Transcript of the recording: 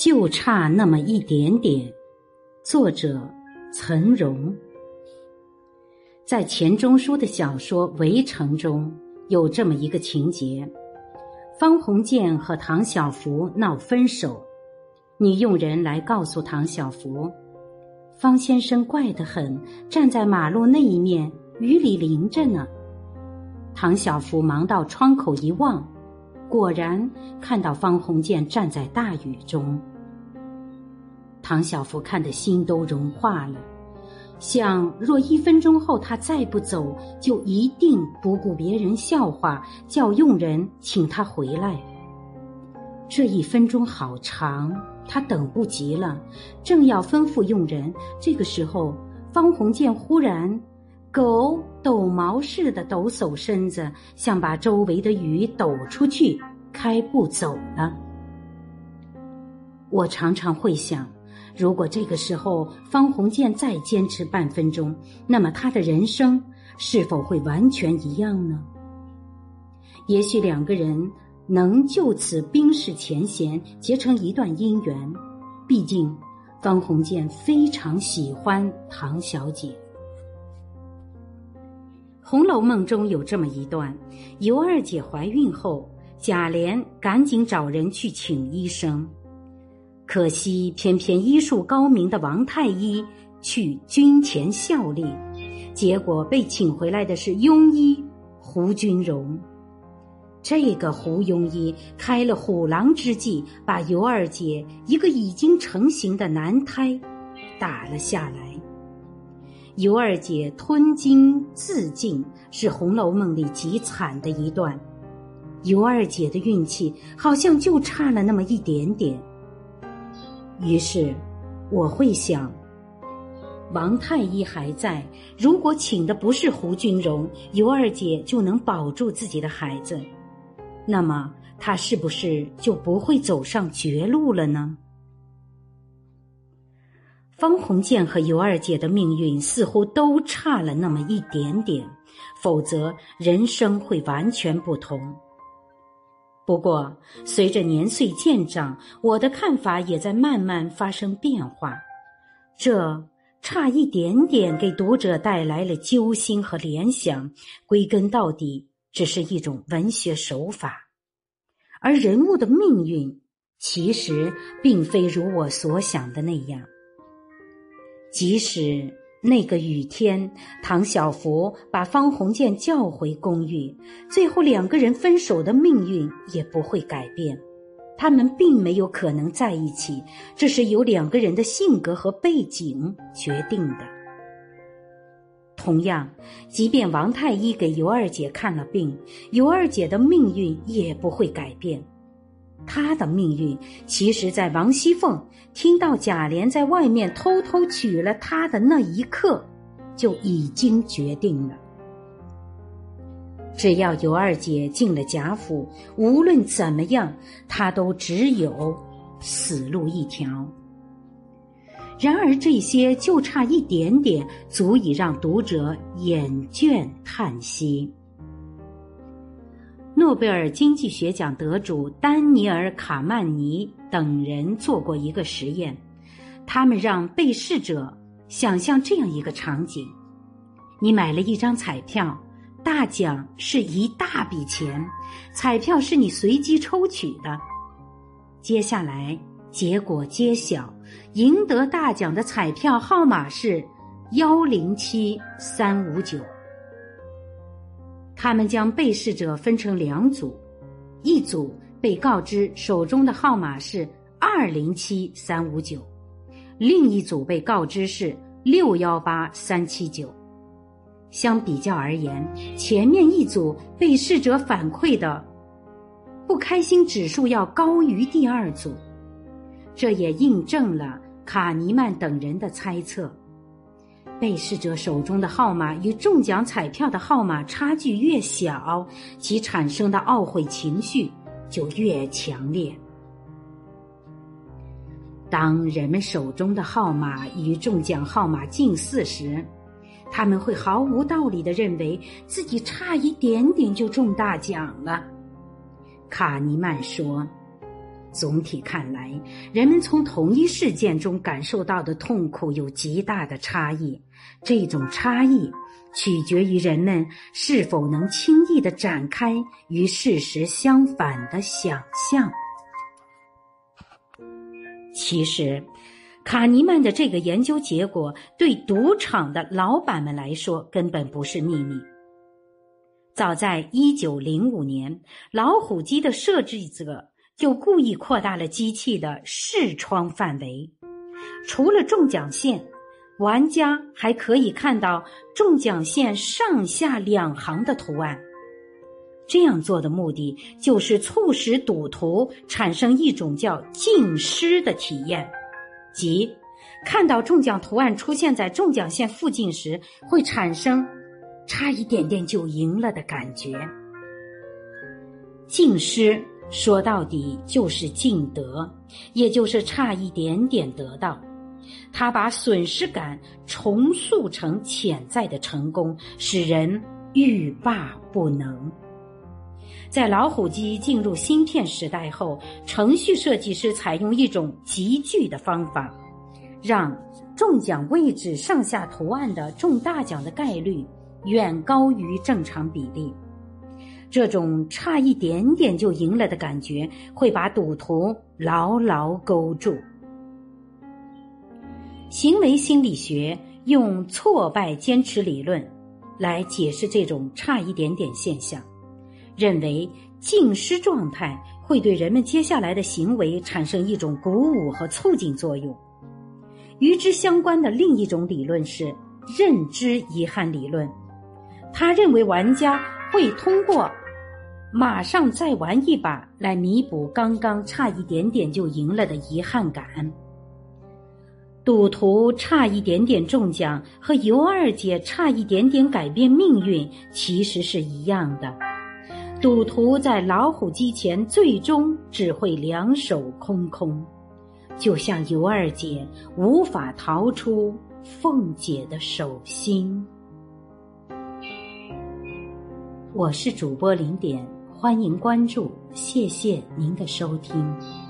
就差那么一点点。作者：岑荣。在钱钟书的小说《围城》中有这么一个情节：方鸿渐和唐晓芙闹分手，女佣人来告诉唐晓芙，方先生怪得很，站在马路那一面，雨里淋着呢。唐晓芙忙到窗口一望，果然看到方鸿渐站在大雨中。唐小芙看得心都融化了。想，若一分钟后他再不走，就一定不顾别人笑话，叫佣人请他回来。这一分钟好长，他等不及了，正要吩咐佣人，这个时候，方鸿渐忽然，狗抖毛似的抖擞身子，想把周围的雨抖出去，开步走了。我常常会想。如果这个时候方鸿渐再坚持半分钟，那么他的人生是否会完全一样呢？也许两个人能就此冰释前嫌，结成一段姻缘。毕竟，方鸿渐非常喜欢唐小姐。《红楼梦》中有这么一段：尤二姐怀孕后，贾琏赶紧找人去请医生。可惜，偏偏医术高明的王太医去军前效力，结果被请回来的是庸医胡君荣。这个胡庸医开了虎狼之计，把尤二姐一个已经成型的男胎打了下来。尤二姐吞金自尽，是《红楼梦》里极惨的一段。尤二姐的运气好像就差了那么一点点。于是，我会想，王太医还在，如果请的不是胡君荣，尤二姐就能保住自己的孩子，那么她是不是就不会走上绝路了呢？方鸿渐和尤二姐的命运似乎都差了那么一点点，否则人生会完全不同。不过，随着年岁渐长，我的看法也在慢慢发生变化。这差一点点给读者带来了揪心和联想，归根到底只是一种文学手法。而人物的命运，其实并非如我所想的那样。即使。那个雨天，唐小福把方鸿渐叫回公寓，最后两个人分手的命运也不会改变。他们并没有可能在一起，这是由两个人的性格和背景决定的。同样，即便王太医给尤二姐看了病，尤二姐的命运也不会改变。他的命运，其实，在王熙凤听到贾琏在外面偷偷娶了她的那一刻，就已经决定了。只要尤二姐进了贾府，无论怎么样，她都只有死路一条。然而，这些就差一点点，足以让读者眼倦叹息。诺贝尔经济学奖得主丹尼尔·卡曼尼等人做过一个实验，他们让被试者想象这样一个场景：你买了一张彩票，大奖是一大笔钱，彩票是你随机抽取的。接下来结果揭晓，赢得大奖的彩票号码是幺零七三五九。他们将被试者分成两组，一组被告知手中的号码是二零七三五九，另一组被告知是六幺八三七九。相比较而言，前面一组被试者反馈的不开心指数要高于第二组，这也印证了卡尼曼等人的猜测。被试者手中的号码与中奖彩票的号码差距越小，其产生的懊悔情绪就越强烈。当人们手中的号码与中奖号码近似时，他们会毫无道理的认为自己差一点点就中大奖了。卡尼曼说：“总体看来，人们从同一事件中感受到的痛苦有极大的差异。这种差异取决于人们是否能轻易的展开与事实相反的想象。其实，卡尼曼的这个研究结果对赌场的老板们来说根本不是秘密。早在一九零五年，老虎机的设计者。就故意扩大了机器的视窗范围，除了中奖线，玩家还可以看到中奖线上下两行的图案。这样做的目的就是促使赌徒产生一种叫静失的体验，即看到中奖图案出现在中奖线附近时，会产生差一点点就赢了的感觉。静失。说到底就是尽得，也就是差一点点得到。他把损失感重塑成潜在的成功，使人欲罢不能。在老虎机进入芯片时代后，程序设计师采用一种集聚的方法，让中奖位置上下图案的中大奖的概率远高于正常比例。这种差一点点就赢了的感觉，会把赌徒牢牢勾住。行为心理学用挫败坚持理论来解释这种差一点点现象，认为静失状态会对人们接下来的行为产生一种鼓舞和促进作用。与之相关的另一种理论是认知遗憾理论，他认为玩家会通过。马上再玩一把，来弥补刚刚差一点点就赢了的遗憾感。赌徒差一点点中奖和尤二姐差一点点改变命运其实是一样的。赌徒在老虎机前最终只会两手空空，就像尤二姐无法逃出凤姐的手心。我是主播零点。欢迎关注，谢谢您的收听。